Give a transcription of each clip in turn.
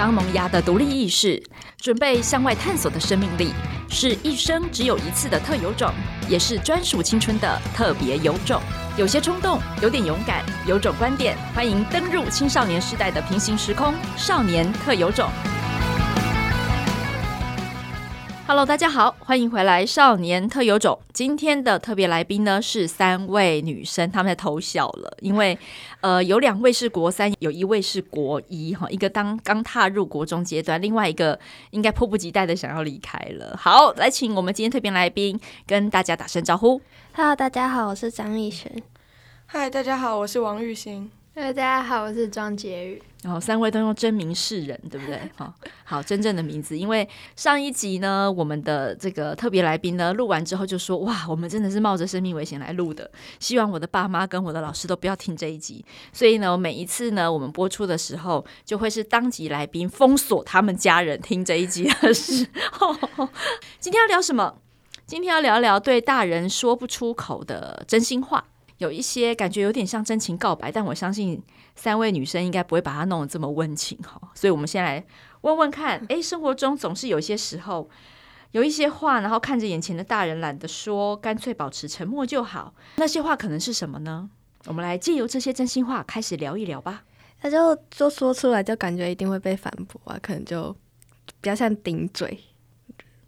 刚萌芽的独立意识，准备向外探索的生命力，是一生只有一次的特有种，也是专属青春的特别有种。有些冲动，有点勇敢，有种观点，欢迎登入青少年时代的平行时空，少年特有种。Hello，大家好，欢迎回来，少年特有种。今天的特别来宾呢是三位女生，她们在偷笑了，因为呃有两位是国三，有一位是国一哈，一个当刚踏入国中阶段，另外一个应该迫不及待的想要离开了。好，来请我们今天特别来宾跟大家打声招呼。Hello，大家好，我是张艺璇。Hi，大家好，我是王玉兴。大家好，我是庄洁宇。然后、哦、三位都用真名示人，对不对？好、哦，好，真正的名字。因为上一集呢，我们的这个特别来宾呢，录完之后就说：“哇，我们真的是冒着生命危险来录的，希望我的爸妈跟我的老师都不要听这一集。”所以呢，每一次呢，我们播出的时候，就会是当集来宾封锁他们家人听这一集的时候。今天要聊什么？今天要聊聊对大人说不出口的真心话。有一些感觉有点像真情告白，但我相信三位女生应该不会把它弄得这么温情哈。所以，我们先来问问看，诶，生活中总是有些时候有一些话，然后看着眼前的大人懒得说，干脆保持沉默就好。那些话可能是什么呢？我们来借由这些真心话开始聊一聊吧。那就就说出来，就感觉一定会被反驳啊，可能就比较像顶嘴。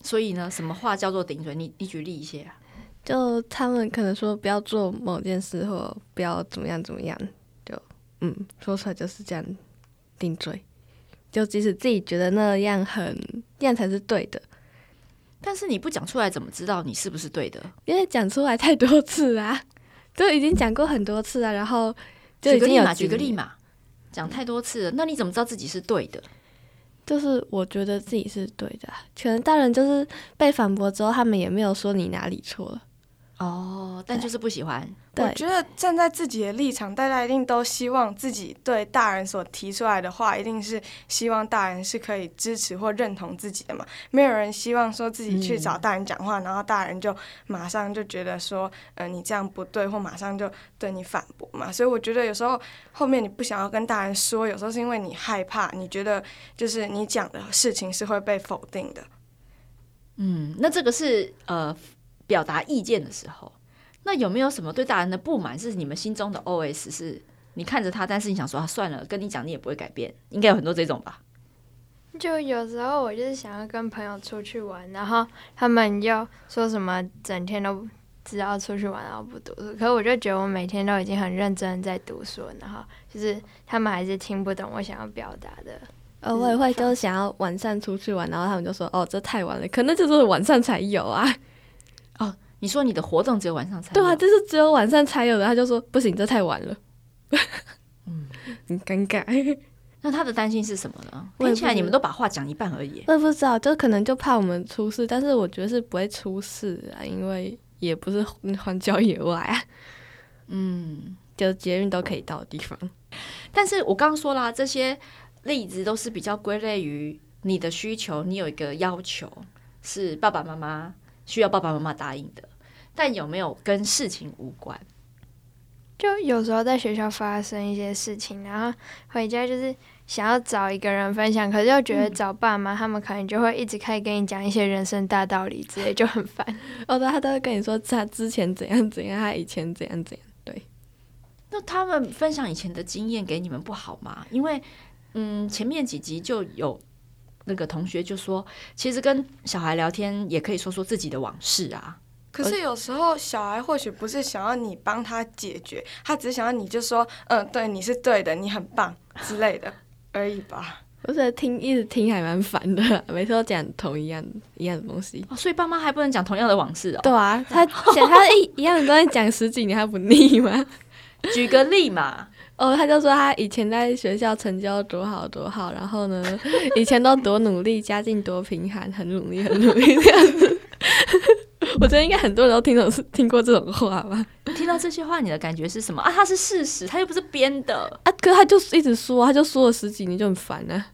所以呢，什么话叫做顶嘴？你你举例一些啊。就他们可能说不要做某件事，或不要怎么样怎么样，就嗯，说出来就是这样定罪。就即使自己觉得那样很这样才是对的，但是你不讲出来，怎么知道你是不是对的？因为讲出来太多次啊，都已经讲过很多次啊，然后就已经有举个例嘛，讲太多次了，那你怎么知道自己是对的？就是我觉得自己是对的，可能大人就是被反驳之后，他们也没有说你哪里错了。哦，但就是不喜欢。我觉得站在自己的立场，大家一定都希望自己对大人所提出来的话，一定是希望大人是可以支持或认同自己的嘛。没有人希望说自己去找大人讲话，嗯、然后大人就马上就觉得说，呃，你这样不对，或马上就对你反驳嘛。所以我觉得有时候后面你不想要跟大人说，有时候是因为你害怕，你觉得就是你讲的事情是会被否定的。嗯，那这个是呃。表达意见的时候，那有没有什么对大人的不满是你们心中的 OS？是你看着他，但是你想说啊，算了，跟你讲你也不会改变，应该有很多这种吧？就有时候我就是想要跟朋友出去玩，然后他们又说什么整天都只要出去玩，然后不读书。可是我就觉得我每天都已经很认真在读书，然后就是他们还是听不懂我想要表达的。呃，我也会就是想要晚上出去玩，然后他们就说哦，这太晚了，可能就是晚上才有啊。哦，你说你的活动只有晚上才有？对啊，就是只有晚上才有的。他就说不行，这太晚了，嗯，很尴尬。那他的担心是什么呢？听起来你们都把话讲一半而已。我也不知道，就可能就怕我们出事，但是我觉得是不会出事啊，因为也不是荒郊野外啊。嗯，就捷运都可以到的地方。但是我刚刚说了，这些例子都是比较归类于你的需求，你有一个要求是爸爸妈妈。需要爸爸妈妈答应的，但有没有跟事情无关？就有时候在学校发生一些事情，然后回家就是想要找一个人分享，可是又觉得找爸妈，他们可能就会一直开始跟你讲一些人生大道理之类，就很烦。哦，对，他都会跟你说他之前怎样怎样，他以前怎样怎样。对，那他们分享以前的经验给你们不好吗？因为，嗯，前面几集就有。那个同学就说：“其实跟小孩聊天也可以说说自己的往事啊。可是有时候小孩或许不是想要你帮他解决，他只是想要你就说，嗯，对，你是对的，你很棒之类的而已吧。我觉得听一直听还蛮烦的，每次都讲同一样一样的东西。哦，所以爸妈还不能讲同样的往事哦。对啊，他 讲他一一样的东西讲十几年还不腻吗？举个例嘛。”哦，他就说他以前在学校成绩多好多好，然后呢，以前都多努力，家境多贫寒，很努力很努力这样子。我觉得应该很多人都听懂听过这种话吧？听到这些话，你的感觉是什么啊？他是事实，他又不是编的啊。可是他就一直说，他就说了十几年，就很烦啊。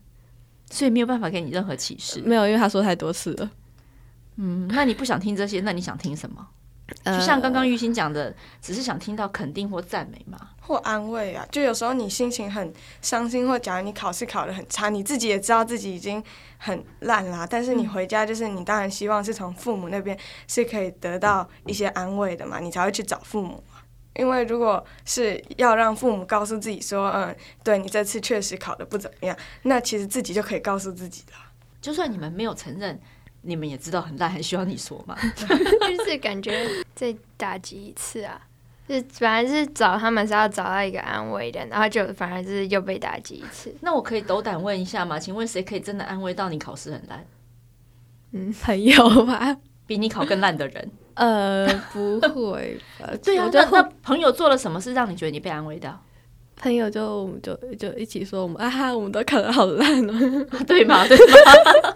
所以没有办法给你任何启示。没有，因为他说太多次了。嗯，那你不想听这些？那你想听什么？就像刚刚玉兴讲的，只是想听到肯定或赞美嘛，或安慰啊。就有时候你心情很伤心，或假如你考试考得很差，你自己也知道自己已经很烂啦。但是你回家，就是你当然希望是从父母那边是可以得到一些安慰的嘛，你才会去找父母。因为如果是要让父母告诉自己说，嗯，对你这次确实考得不怎么样，那其实自己就可以告诉自己了。就算你们没有承认，你们也知道很烂，还需要你说吗。就是感觉再打击一次啊，就是反正是找他们是要找到一个安慰的，然后就反而是又被打击一次。那我可以斗胆问一下吗？请问谁可以真的安慰到你考试很烂？嗯，朋友吧，比你考更烂的人。呃，不会吧？对啊，那那朋友做了什么事让你觉得你被安慰到？朋友就我们就就一起说我们啊哈，我们都考得好烂哦，对吗？对吗？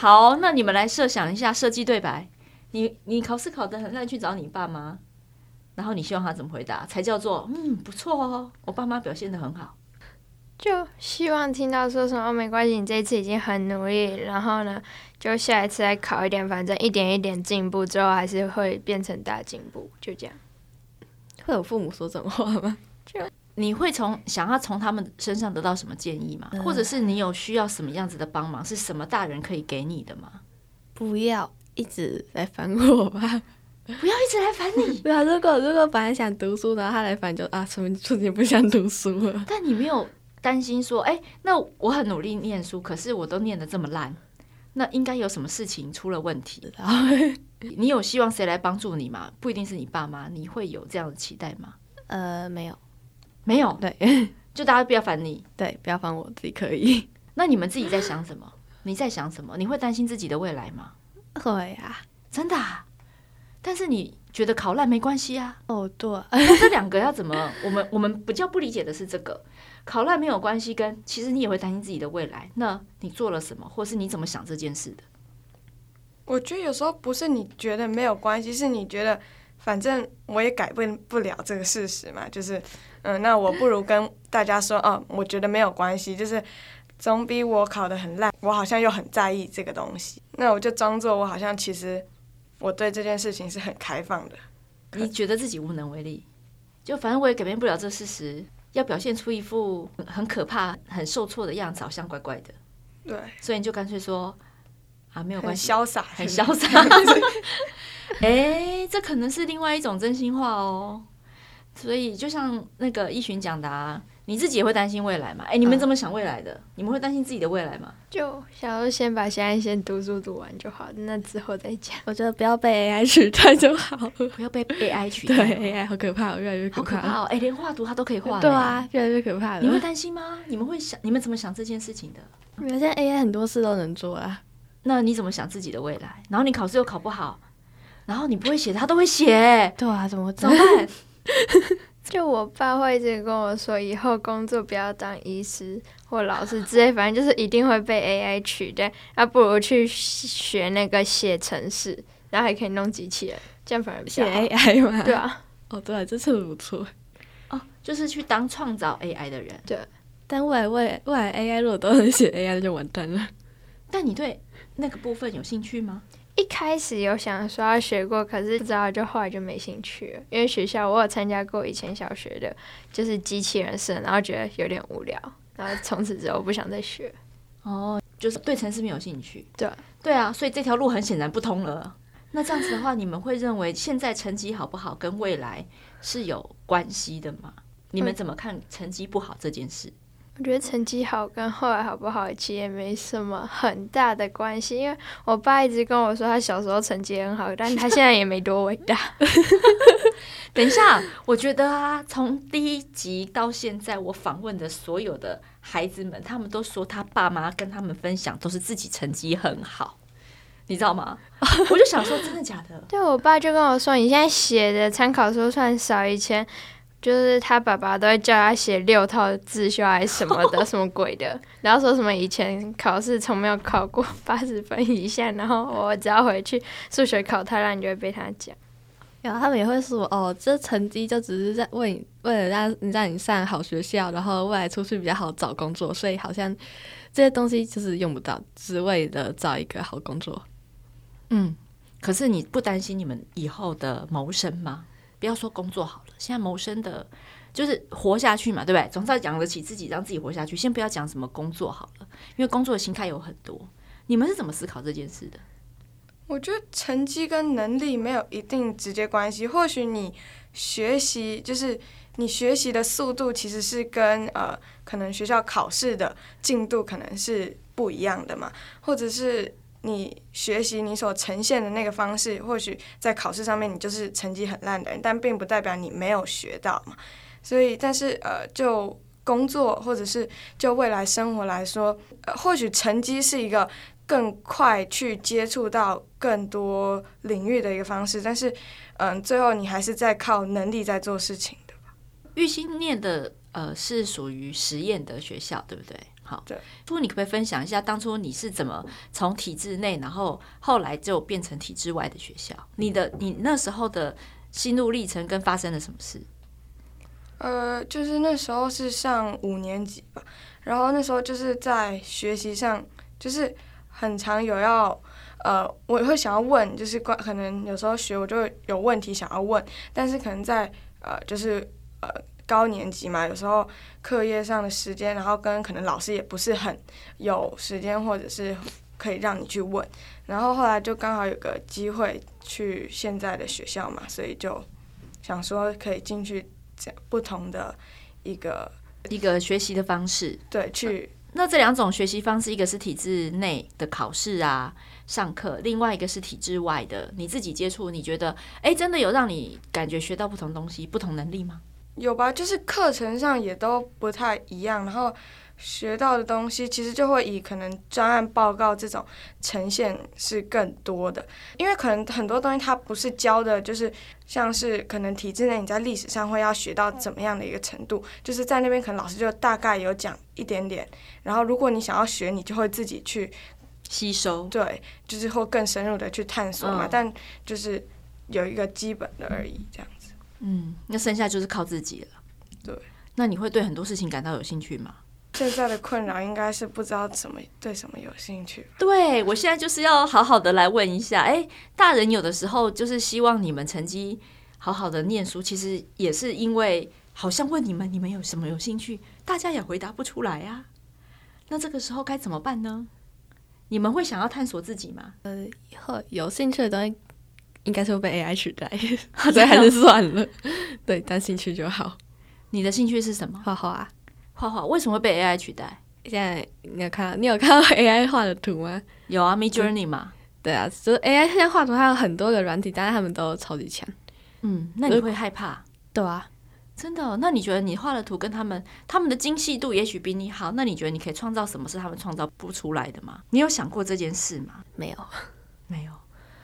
好，那你们来设想一下，设计对白。你你考试考得很烂，去找你爸妈，然后你希望他怎么回答才叫做嗯不错哦？我爸妈表现得很好。就希望听到说什么没关系，你这一次已经很努力，然后呢，就下一次再考一点，反正一点一点进步，之后还是会变成大进步，就这样。会有父母说这种话吗？就你会从想要从他们身上得到什么建议吗？嗯、或者是你有需要什么样子的帮忙？是什么大人可以给你的吗？不要一直来烦我吧！不要一直来烦你。对啊，如果如果本来想读书，然后他来烦，就啊，说明自己不想读书了。但你没有。担心说，哎、欸，那我很努力念书，可是我都念得这么烂，那应该有什么事情出了问题？你有希望谁来帮助你吗？不一定是你爸妈，你会有这样的期待吗？呃，没有，没有，对，就大家不要烦你，对，不要烦我，自己可以。那你们自己在想什么？你在想什么？你会担心自己的未来吗？会啊，真的啊。但是你觉得考烂没关系啊？哦，对，那这两个要怎么？我们我们比较不理解的是这个。考烂没有关系，跟其实你也会担心自己的未来。那你做了什么，或是你怎么想这件事的？我觉得有时候不是你觉得没有关系，是你觉得反正我也改变不了这个事实嘛。就是，嗯，那我不如跟大家说，哦，我觉得没有关系，就是总比我考得很烂，我好像又很在意这个东西。那我就装作我好像其实我对这件事情是很开放的。你觉得自己无能为力，就反正我也改变不了这事实。要表现出一副很可怕、很受挫的样子，好像怪怪的。对，所以你就干脆说啊，没有关系，潇洒，很潇洒。哎，这可能是另外一种真心话哦。所以就像那个一群讲的啊。你自己也会担心未来吗？哎、欸，你们怎么想未来的？嗯、你们会担心自己的未来吗？就想要先把现在先读书读完就好，那之后再讲。我觉得不要被 AI 取代就好了，不要被 AI 取代。对，AI 好可怕，越来越可怕。好可怕哦！哎、欸，连画图它都可以画。对啊，越来越可怕了。你会担心吗？你们会想？你们怎么想这件事情的？你们现在 AI 很多事都能做啊。那你怎么想自己的未来？然后你考试又考不好，然后你不会写，他都会写。对啊，怎么怎么办？就我爸会一直跟我说，以后工作不要当医师或老师之类，反正就是一定会被 AI 取代，那不如去学那个写程式，然后还可以弄机器人，这样反而比较好。写 AI 吗？对啊。哦，对啊，这次不错。哦，就是去当创造 AI 的人。对。但未来未来未来 AI 如果都能写 AI，那就完蛋了。但你对那个部分有兴趣吗？一开始有想说要学过，可是不知道就后来就没兴趣了。因为学校我有参加过以前小学的，就是机器人社，然后觉得有点无聊，然后从此之后不想再学。哦，就是对城市没有兴趣。对，对啊，所以这条路很显然不通了。那这样子的话，你们会认为现在成绩好不好跟未来是有关系的吗？你们怎么看成绩不好这件事？我觉得成绩好跟后来好不好其实也没什么很大的关系，因为我爸一直跟我说他小时候成绩很好，但他现在也没多伟大。等一下，我觉得啊，从第一集到现在，我访问的所有的孩子们，他们都说他爸妈跟他们分享都是自己成绩很好，你知道吗？我就想说，真的假的？对，我爸就跟我说，你现在写的参考书算少，以前。就是他爸爸都会叫他写六套自修还是什么的，什么鬼的，然后说什么以前考试从没有考过八十分以下，然后我只要回去数学考太烂，就会被他讲。然后他们也会说，哦，这成绩就只是在为你为了让你让你上好学校，然后未来出去比较好找工作，所以好像这些东西就是用不到，只为了找一个好工作。嗯。可是你不担心你们以后的谋生吗？不要说工作好了，现在谋生的，就是活下去嘛，对不对？总是要养得起自己，让自己活下去。先不要讲什么工作好了，因为工作的心态有很多。你们是怎么思考这件事的？我觉得成绩跟能力没有一定直接关系。或许你学习，就是你学习的速度，其实是跟呃，可能学校考试的进度可能是不一样的嘛，或者是。你学习你所呈现的那个方式，或许在考试上面你就是成绩很烂的人，但并不代表你没有学到嘛。所以，但是呃，就工作或者是就未来生活来说，呃，或许成绩是一个更快去接触到更多领域的一个方式，但是嗯，最后你还是在靠能力在做事情的吧。郁欣念的呃是属于实验的学校，对不对？好，对。不过你可不可以分享一下，当初你是怎么从体制内，然后后来就变成体制外的学校？你的你那时候的心路历程跟发生了什么事？呃，就是那时候是上五年级吧，然后那时候就是在学习上，就是很常有要呃，我会想要问，就是关可能有时候学我就有问题想要问，但是可能在呃，就是呃。高年级嘛，有时候课业上的时间，然后跟可能老师也不是很有时间，或者是可以让你去问。然后后来就刚好有个机会去现在的学校嘛，所以就想说可以进去这样不同的一个一个学习的方式。对，去那这两种学习方式，一个是体制内的考试啊，上课；另外一个是体制外的，你自己接触，你觉得哎，真的有让你感觉学到不同东西、不同能力吗？有吧，就是课程上也都不太一样，然后学到的东西其实就会以可能专案报告这种呈现是更多的，因为可能很多东西它不是教的，就是像是可能体制内你在历史上会要学到怎么样的一个程度，就是在那边可能老师就大概有讲一点点，然后如果你想要学，你就会自己去吸收，对，就是会更深入的去探索嘛，嗯、但就是有一个基本的而已，这样。嗯，那剩下就是靠自己了。对，那你会对很多事情感到有兴趣吗？现在的困扰应该是不知道怎么对什么有兴趣。对，我现在就是要好好的来问一下，哎，大人有的时候就是希望你们成绩好好的念书，其实也是因为好像问你们，你们有什么有兴趣，大家也回答不出来啊。那这个时候该怎么办呢？你们会想要探索自己吗？呃，以后有兴趣的东西。应该是会被 AI 取代，所以还是算了。对，当兴趣就好。你的兴趣是什么？画画啊，画画。为什么会被 AI 取代？现在你有看到，你有看到 AI 画的图吗？有啊，Midjourney 嘛。对啊，就是 AI 现在画图，它有很多个软体，但是他们都超级强。嗯，那你会害怕？对啊，真的。那你觉得你画的图跟他们，他们的精细度也许比你好，那你觉得你可以创造什么是他们创造不出来的吗？你有想过这件事吗？没有，没有。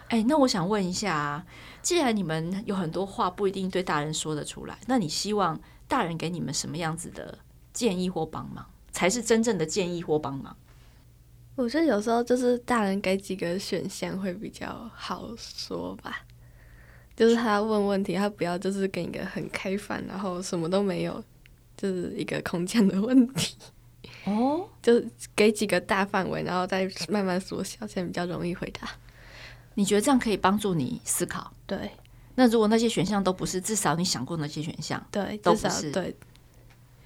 哎，那我想问一下啊，既然你们有很多话不一定对大人说得出来，那你希望大人给你们什么样子的建议或帮忙，才是真正的建议或帮忙？我觉得有时候就是大人给几个选项会比较好说吧，就是他问问题，他不要就是给一个很开放，然后什么都没有，就是一个空降的问题。哦，就是给几个大范围，然后再慢慢缩小，这样比较容易回答。你觉得这样可以帮助你思考？对。那如果那些选项都不是，至少你想过那些选项，对，都不是。对。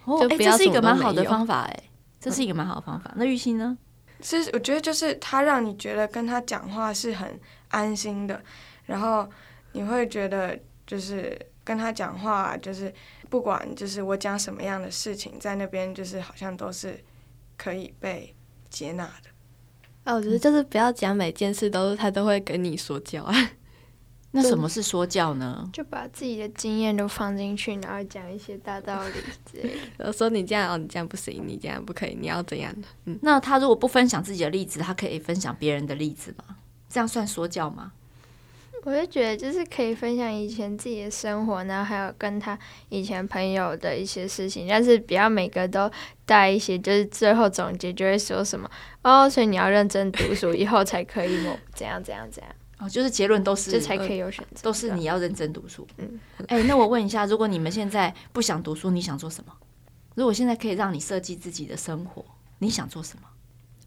哦，哎，这是一个蛮好的方法，哎，这是一个蛮好的方法。嗯、那玉欣呢？其实我觉得就是他让你觉得跟他讲话是很安心的，然后你会觉得就是跟他讲话，就是不管就是我讲什么样的事情，在那边就是好像都是可以被接纳的。哦，我觉得就是不要讲每件事都是他都会跟你说教啊。那什么是说教呢？就把自己的经验都放进去，然后讲一些大道理之类的。说你这样哦，你这样不行，你这样不可以，你要怎样的？嗯，那他如果不分享自己的例子，他可以分享别人的例子吗？这样算说教吗？我就觉得就是可以分享以前自己的生活，然后还有跟他以前朋友的一些事情，但是不要每个都带一些，就是最后总结就会说什么哦，所以你要认真读书，以后才可以么？怎样怎样怎样？哦，就是结论都是这才可以有选择，都是你要认真读书。嗯，哎、欸，那我问一下，如果你们现在不想读书，你想做什么？如果现在可以让你设计自己的生活，你想做什么？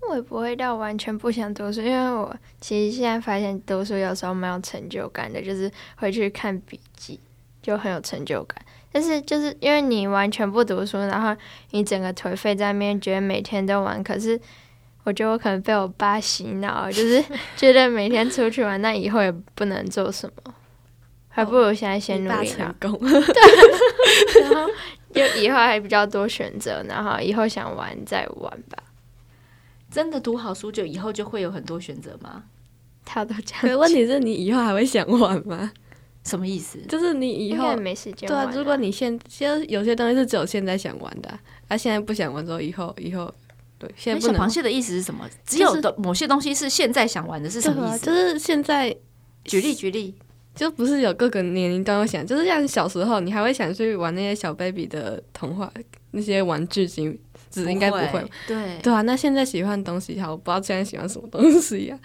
我也不会到完全不想读书，因为我其实现在发现读书有时候蛮有成就感的，就是回去看笔记就很有成就感。但是就是因为你完全不读书，然后你整个颓废在那边，觉得每天都玩。可是我觉得我可能被我爸洗脑，就是觉得每天出去玩，那以后也不能做什么，还不如现在先努力成功。对，然后就以后还比较多选择，然后以后想玩再玩吧。真的读好书，就以后就会有很多选择吗？他都讲。可问题是你以后还会想玩吗？什么意思？就是你以后没时间。对啊，如果你现现在有些东西是只有现在想玩的，啊，现在不想玩之后，以后以后对，现在不能。小螃蟹的意思是什么？只有的某些东西是现在想玩的，是什么意思？就是现在举例举例，就不是有各个年龄段会想，就是像小时候，你还会想去玩那些小 baby 的童话那些玩具型。应该不会，对对啊。那现在喜欢的东西，哈，我不知道现在喜欢什么东西呀、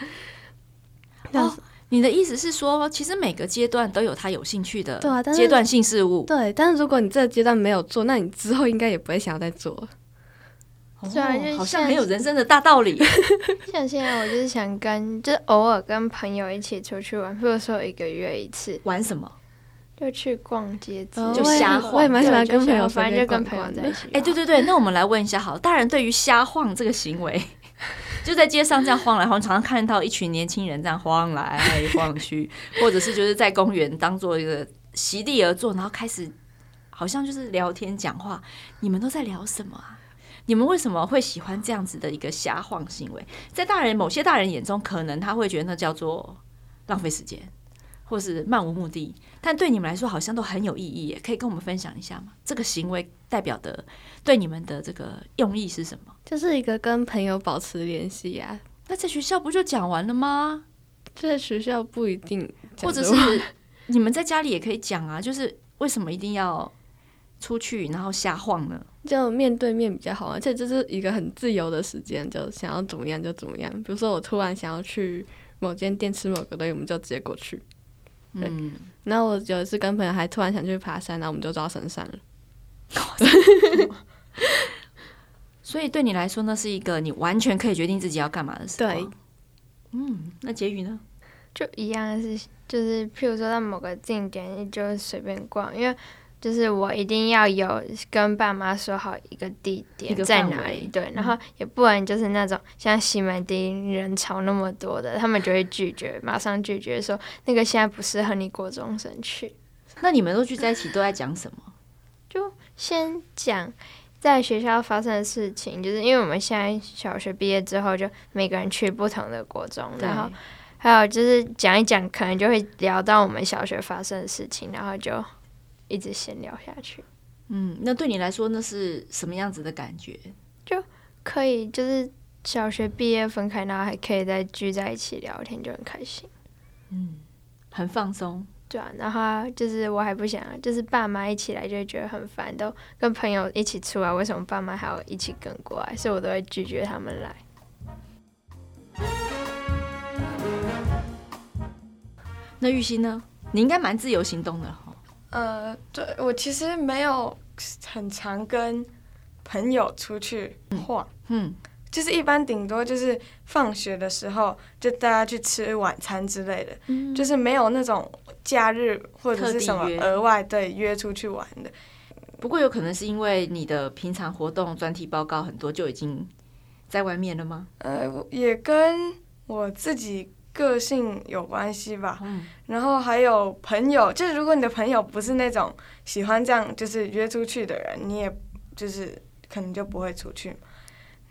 啊。哦，你的意思是说，其实每个阶段都有他有兴趣的，对啊，阶段性事物。对，但是如果你这个阶段没有做，那你之后应该也不会想要再做。哦，好像很有人生的大道理。像现在，我就是想跟，就是偶尔跟朋友一起出去玩，或者说一个月一次。玩什么？就去逛街，哦、就瞎晃。我也蛮喜欢跟朋友，反正就跟朋友在一起。哎、欸，对对对，那我们来问一下，好，大人对于瞎晃这个行为，就在街上这样晃来晃，常常看到一群年轻人这样晃来晃去，或者是就是在公园当做一个席地而坐，然后开始好像就是聊天讲话。你们都在聊什么啊？你们为什么会喜欢这样子的一个瞎晃行为？在大人某些大人眼中，可能他会觉得那叫做浪费时间。或是漫无目的，但对你们来说好像都很有意义耶，可以跟我们分享一下吗？这个行为代表的对你们的这个用意是什么？就是一个跟朋友保持联系呀。那在学校不就讲完了吗？在学校不一定，或者是你们在家里也可以讲啊。就是为什么一定要出去然后瞎晃呢？就面对面比较好，而且这是一个很自由的时间，就想要怎么样就怎么样。比如说我突然想要去某间店吃某个东西，我们就直接过去。嗯，那我有一次跟朋友还突然想去爬山，然后我们就到山了。所以对你来说，那是一个你完全可以决定自己要干嘛的时候。对，嗯，那结语呢？就一样是，就是譬如说到某个景点，你就随便逛，因为。就是我一定要有跟爸妈说好一个地点在哪里，对，然后也不能就是那种像西门町人潮那么多的，他们就会拒绝，马上拒绝说那个现在不适合你国中生去。那你们都聚在一起都在讲什么？就先讲在学校发生的事情，就是因为我们现在小学毕业之后，就每个人去不同的国中，然后还有就是讲一讲，可能就会聊到我们小学发生的事情，然后就。一直闲聊下去，嗯，那对你来说那是什么样子的感觉？就可以就是小学毕业分开，然后还可以再聚在一起聊天，就很开心，嗯，很放松。对啊，然后就是我还不想，就是爸妈一起来就会觉得很烦，都跟朋友一起出来，为什么爸妈还要一起跟过来？所以我都会拒绝他们来。那玉欣呢？你应该蛮自由行动的。呃，对，我其实没有很常跟朋友出去晃，嗯，嗯，就是一般顶多就是放学的时候就大家去吃晚餐之类的，嗯，就是没有那种假日或者是什么额外对约出去玩的。不过有可能是因为你的平常活动专题报告很多，就已经在外面了吗？呃，也跟我自己。个性有关系吧，然后还有朋友，就是如果你的朋友不是那种喜欢这样就是约出去的人，你也就是可能就不会出去。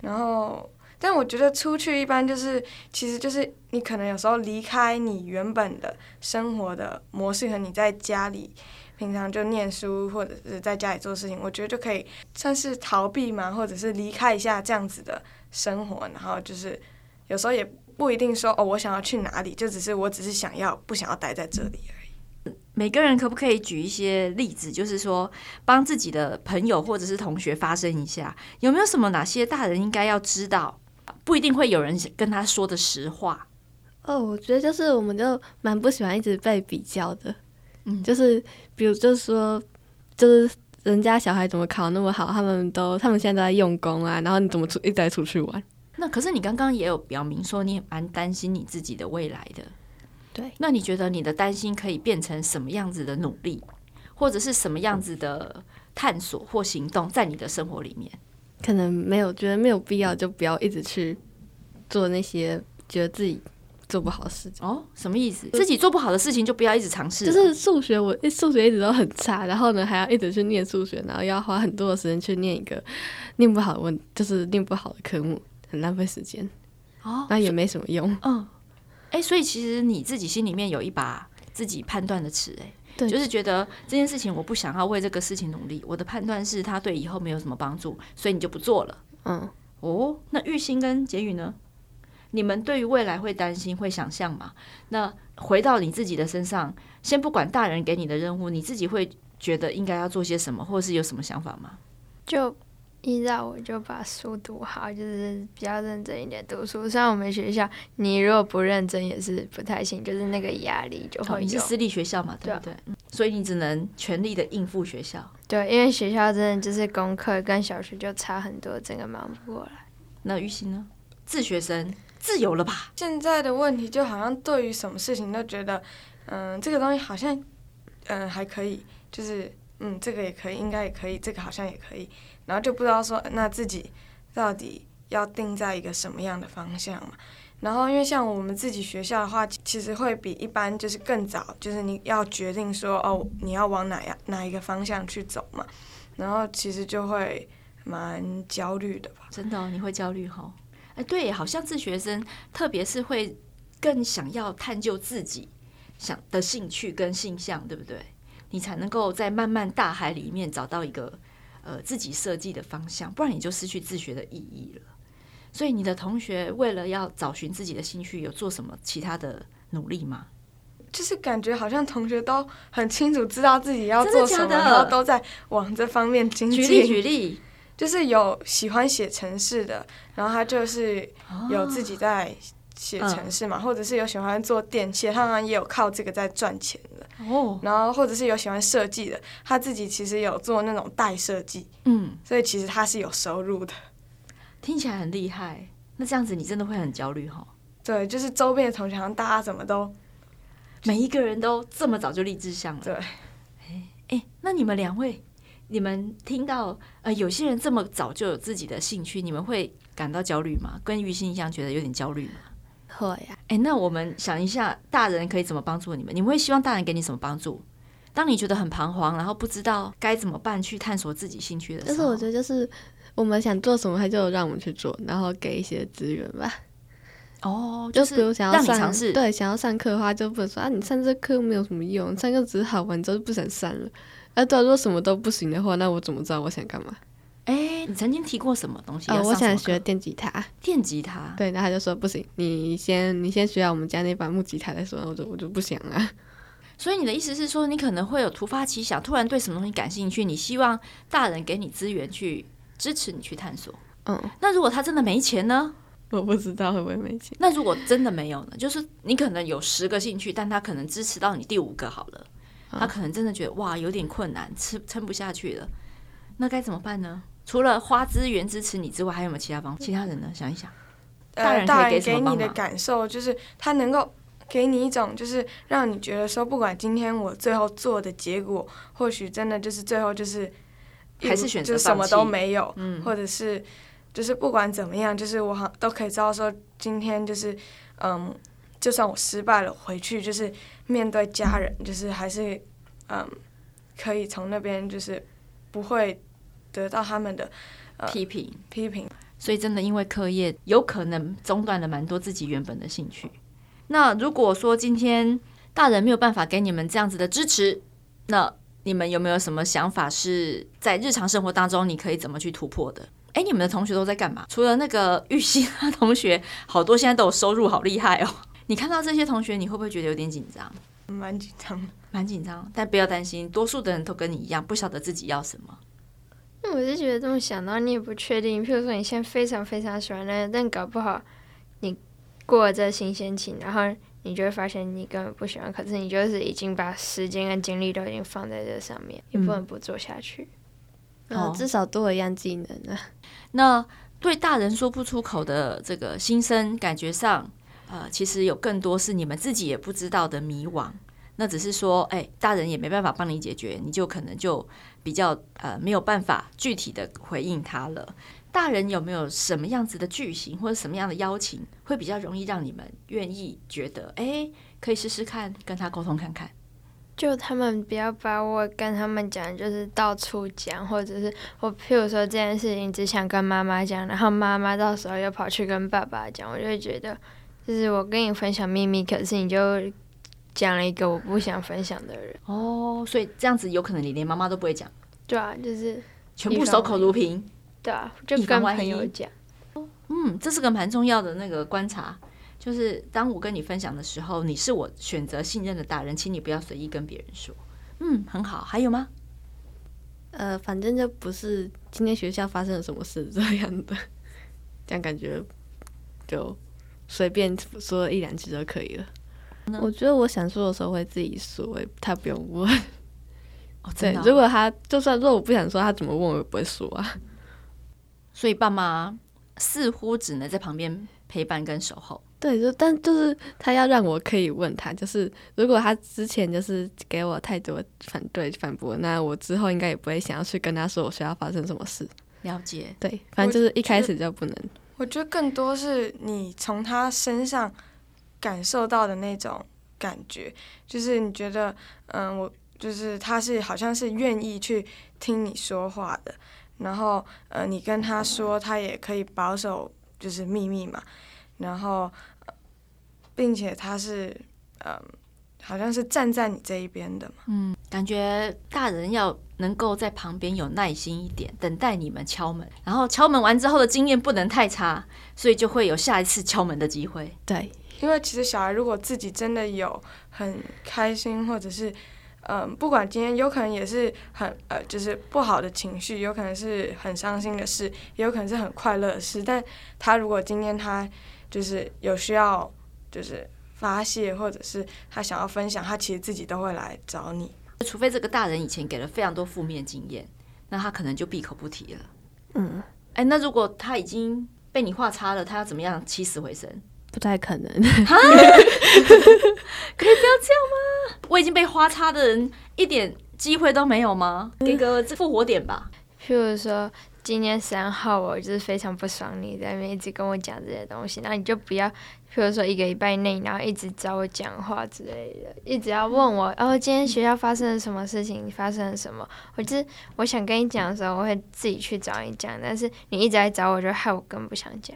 然后，但我觉得出去一般就是，其实就是你可能有时候离开你原本的生活的模式和你在家里平常就念书或者是在家里做事情，我觉得就可以算是逃避嘛，或者是离开一下这样子的生活，然后就是有时候也。不一定说哦，我想要去哪里，就只是我只是想要不想要待在这里而已。每个人可不可以举一些例子，就是说帮自己的朋友或者是同学发声一下，有没有什么哪些大人应该要知道？不一定会有人跟他说的实话。哦，我觉得就是我们就蛮不喜欢一直被比较的，嗯，就是比如就是说，就是人家小孩怎么考那么好，他们都他们现在都在用功啊，然后你怎么出一直在出去玩？那可是你刚刚也有表明说，你也蛮担心你自己的未来的。对，那你觉得你的担心可以变成什么样子的努力，或者是什么样子的探索或行动，在你的生活里面？可能没有，觉得没有必要，就不要一直去做那些觉得自己做不好的事情。哦，什么意思？自己做不好的事情就不要一直尝试。就是数学，我数学一直都很差，然后呢还要一直去念数学，然后要花很多的时间去念一个念不好的问，就是念不好的科目，很浪费时间。哦，那也没什么用。嗯。哎、欸，所以其实你自己心里面有一把自己判断的尺，哎，对，就是觉得这件事情我不想要为这个事情努力，我的判断是它对以后没有什么帮助，所以你就不做了。嗯，哦，那玉兴跟杰宇呢？你们对于未来会担心、会想象吗？那回到你自己的身上，先不管大人给你的任务，你自己会觉得应该要做些什么，或是有什么想法吗？就。依照我就把书读好，就是比较认真一点读书。虽然我们学校，你如果不认真也是不太行，就是那个压力就会有。你是私立学校嘛，对不对？对。所以你只能全力的应付学校。对，因为学校真的就是功课跟小学就差很多，真的忙不过来。那玉鑫呢？自学生自由了吧？现在的问题就好像对于什么事情都觉得，嗯，这个东西好像，嗯，还可以，就是嗯，这个也可以，应该也可以，这个好像也可以。然后就不知道说，那自己到底要定在一个什么样的方向嘛？然后因为像我们自己学校的话，其实会比一般就是更早，就是你要决定说哦，你要往哪样哪一个方向去走嘛。然后其实就会蛮焦虑的吧？真的，你会焦虑哈？哎，对，好像自学生，特别是会更想要探究自己想的兴趣跟性向，对不对？你才能够在漫漫大海里面找到一个。呃，自己设计的方向，不然你就失去自学的意义了。所以，你的同学为了要找寻自己的兴趣，有做什么其他的努力吗？就是感觉好像同学都很清楚知道自己要做什么，然后都在往这方面精进。举例举例，就是有喜欢写程式的，然后他就是有自己在。写程式嘛，嗯、或者是有喜欢做电器，他好像也有靠这个在赚钱的。哦，然后或者是有喜欢设计的，他自己其实有做那种代设计。嗯，所以其实他是有收入的。听起来很厉害。那这样子你真的会很焦虑哈？对，就是周边的同学，好像大家怎么都每一个人都这么早就立志向了。对。哎哎，那你们两位，你们听到呃有些人这么早就有自己的兴趣，你们会感到焦虑吗？跟于心一样，觉得有点焦虑吗？会呀，哎，那我们想一下，大人可以怎么帮助你们？你们会希望大人给你什么帮助？当你觉得很彷徨，然后不知道该怎么办去探索自己兴趣的时候，但是我觉得，就是我们想做什么，他就让我们去做，然后给一些资源吧。哦，就是让你尝试。对，想要上课的话，就不能说啊，你上这课没有什么用，上课只是好玩，之后就不想上了。而如果什么都不行的话，那我怎么知道我想干嘛？哎，你曾经提过什么东西？哦，我想学电吉他。电吉他，对，然后他就说不行，你先你先学好我们家那把木吉他再说。我就我就不想了。所以你的意思是说，你可能会有突发奇想，突然对什么东西感兴趣，你希望大人给你资源去支持你去探索。嗯，那如果他真的没钱呢？我不知道会不会没钱。那如果真的没有呢？就是你可能有十个兴趣，但他可能支持到你第五个好了，他可能真的觉得哇有点困难，吃撑不下去了，那该怎么办呢？除了花资源支持你之外，还有没有其他方法？其他人呢？想一想，大人给你的感受就是他能够给你一种，就是让你觉得说，不管今天我最后做的结果，或许真的就是最后就是还是选择什么都没有，嗯，或者是就是不管怎么样，就是我好都可以知道说，今天就是嗯，就算我失败了，回去就是面对家人，就是还是嗯，可以从那边就是不会。得到他们的、呃、批评批评，所以真的因为课业有可能中断了蛮多自己原本的兴趣。那如果说今天大人没有办法给你们这样子的支持，那你们有没有什么想法是在日常生活当中你可以怎么去突破的？哎，你们的同学都在干嘛？除了那个玉溪同学，好多现在都有收入，好厉害哦！你看到这些同学，你会不会觉得有点紧张？蛮紧张，蛮紧张。但不要担心，多数的人都跟你一样，不晓得自己要什么。那我是觉得这么想然后，你也不确定。譬如说，你现在非常非常喜欢那个，但搞不好你过了这新鲜期，然后你就会发现你根本不喜欢。可是你就是已经把时间跟精力都已经放在这上面，也不能不做下去。嗯、哦，至少多一样技能啊。那对大人说不出口的这个心声，感觉上，呃，其实有更多是你们自己也不知道的迷惘。那只是说，哎、大人也没办法帮你解决，你就可能就比较呃没有办法具体的回应他了。大人有没有什么样子的句型或者什么样的邀请，会比较容易让你们愿意觉得，哎、可以试试看跟他沟通看看？就他们不要把我跟他们讲，就是到处讲，或者是我譬如说这件事情只想跟妈妈讲，然后妈妈到时候又跑去跟爸爸讲，我就会觉得，就是我跟你分享秘密，可是你就。讲了一个我不想分享的人哦，所以这样子有可能你连妈妈都不会讲。对啊，就是全部守口如瓶。对啊，就跟朋友讲。嗯，这是个蛮重要的那个观察，就是当我跟你分享的时候，你是我选择信任的大人，请你不要随意跟别人说。嗯，很好。还有吗？呃，反正就不是今天学校发生了什么事这样的，这样感觉就随便说一两句就可以了。我觉得我想说的时候会自己说，他不用问。哦，对，如果他就算说我不想说，他怎么问我也不会说啊。所以爸妈似乎只能在旁边陪伴跟守候。对，就但就是他要让我可以问他，就是如果他之前就是给我太多反对反驳，那我之后应该也不会想要去跟他说我学校发生什么事。了解。对，反正就是一开始就不能。我觉得更多是你从他身上。感受到的那种感觉，就是你觉得，嗯，我就是他是好像是愿意去听你说话的，然后，呃，你跟他说，他也可以保守就是秘密嘛，然后，并且他是，嗯，好像是站在你这一边的嘛。嗯，感觉大人要能够在旁边有耐心一点，等待你们敲门，然后敲门完之后的经验不能太差，所以就会有下一次敲门的机会。对。因为其实小孩如果自己真的有很开心，或者是嗯，不管今天有可能也是很呃，就是不好的情绪，有可能是很伤心的事，也有可能是很快乐的事。但他如果今天他就是有需要，就是发泄，或者是他想要分享，他其实自己都会来找你。除非这个大人以前给了非常多负面经验，那他可能就闭口不提了。嗯，哎，那如果他已经被你画叉了，他要怎么样起死回生？不太可能，可以不要这样吗？我已经被花叉的人一点机会都没有吗？给个复活点吧。譬如说，今年三号，我就是非常不爽你在那边一直跟我讲这些东西，那你就不要，譬如说一个礼拜内，然后一直找我讲话之类的，一直要问我，哦，今天学校发生了什么事情？发生了什么？我就是我想跟你讲的时候，我会自己去找你讲，但是你一直来找我，就害我更不想讲。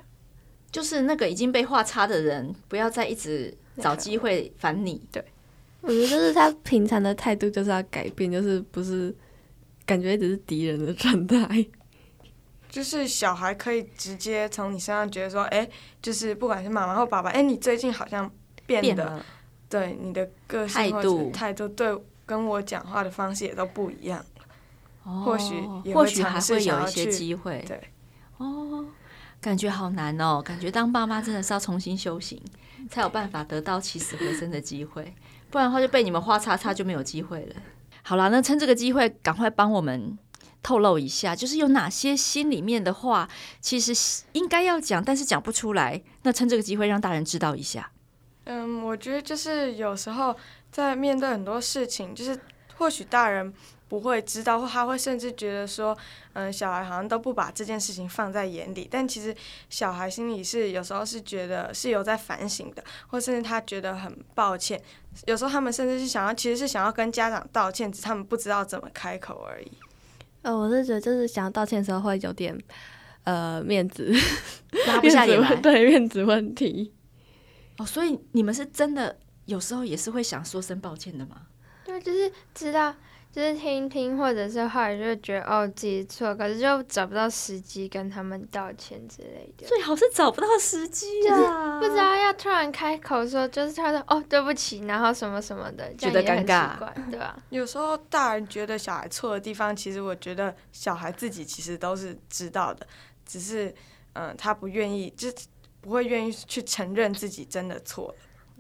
就是那个已经被画叉的人，不要再一直找机会烦你。对，我觉得就是他平常的态度就是要改变，就是不是感觉一直是敌人的状态。就是小孩可以直接从你身上觉得说，哎、欸，就是不管是妈妈或爸爸，哎、欸，你最近好像变得，对你的个性或者态度，对跟我讲话的方式也都不一样。哦，或许或许还会有一些机会。对，哦。感觉好难哦，感觉当爸妈真的是要重新修行，才有办法得到起死回生的机会，不然的话就被你们花叉叉就没有机会了。好啦，那趁这个机会赶快帮我们透露一下，就是有哪些心里面的话，其实应该要讲，但是讲不出来。那趁这个机会让大人知道一下。嗯，我觉得就是有时候在面对很多事情，就是或许大人。不会知道，或他会甚至觉得说，嗯，小孩好像都不把这件事情放在眼里。但其实小孩心里是有时候是觉得是有在反省的，或甚至他觉得很抱歉。有时候他们甚至是想要，其实是想要跟家长道歉，只是他们不知道怎么开口而已。呃，我是觉得就是想要道歉的时候会有点呃面子拉不下脸来，对面子问题。哦，所以你们是真的有时候也是会想说声抱歉的吗？对，就是知道。就是听听，或者是后来就觉得哦自己错，可是就找不到时机跟他们道歉之类的。最好是找不到时机啊，不知道要突然开口说，就是他说哦对不起，然后什么什么的，觉得尴尬，对吧？有时候大人觉得小孩错的地方，其实我觉得小孩自己其实都是知道的，只是嗯、呃、他不愿意，就不会愿意去承认自己真的错了。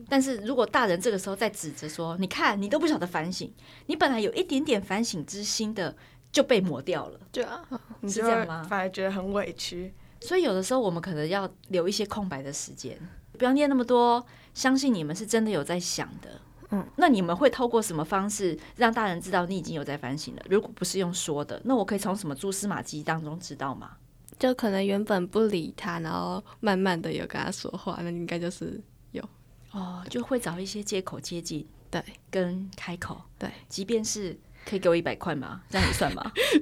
但是如果大人这个时候在指责说：“你看，你都不晓得反省，你本来有一点点反省之心的就被抹掉了。”对啊，是这样吗？反而觉得很委屈。所以有的时候我们可能要留一些空白的时间，不要念那么多。相信你们是真的有在想的。嗯，那你们会透过什么方式让大人知道你已经有在反省了？如果不是用说的，那我可以从什么蛛丝马迹当中知道吗？就可能原本不理他，然后慢慢的有跟他说话，那应该就是有哦，就会找一些借口接近，对，跟开口，对，即便是可以给我一百块吗？这样也算吗？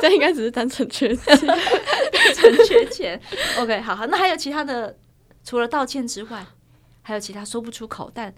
这应该只是单纯缺钱，单纯缺钱。OK，好好，那还有其他的，除了道歉之外，还有其他说不出口但。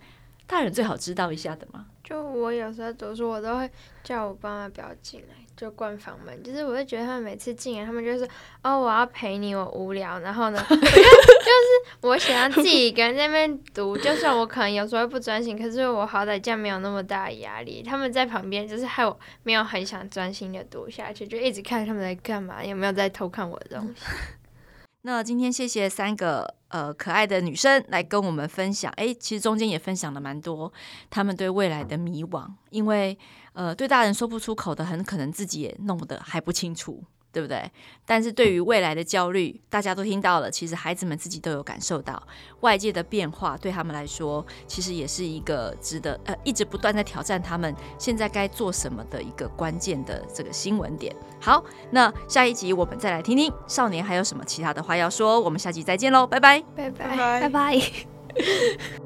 大人最好知道一下的吗。就我有时候读书，我都会叫我爸妈不要进来，就关房门。就是我会觉得他们每次进来，他们就是：“哦，我要陪你，我无聊。”然后呢，就就是我想要自己一个人在那边读，就算我可能有时候不专心，可是我好歹这样没有那么大的压力。他们在旁边就是害我没有很想专心的读下去，就一直看他们在干嘛，有没有在偷看我的东西。那今天谢谢三个呃可爱的女生来跟我们分享，诶，其实中间也分享了蛮多他们对未来的迷惘，因为呃对大人说不出口的，很可能自己也弄得还不清楚。对不对？但是对于未来的焦虑，大家都听到了。其实孩子们自己都有感受到外界的变化，对他们来说，其实也是一个值得呃一直不断在挑战他们现在该做什么的一个关键的这个新闻点。好，那下一集我们再来听听少年还有什么其他的话要说。我们下集再见喽，拜拜，拜拜，拜拜。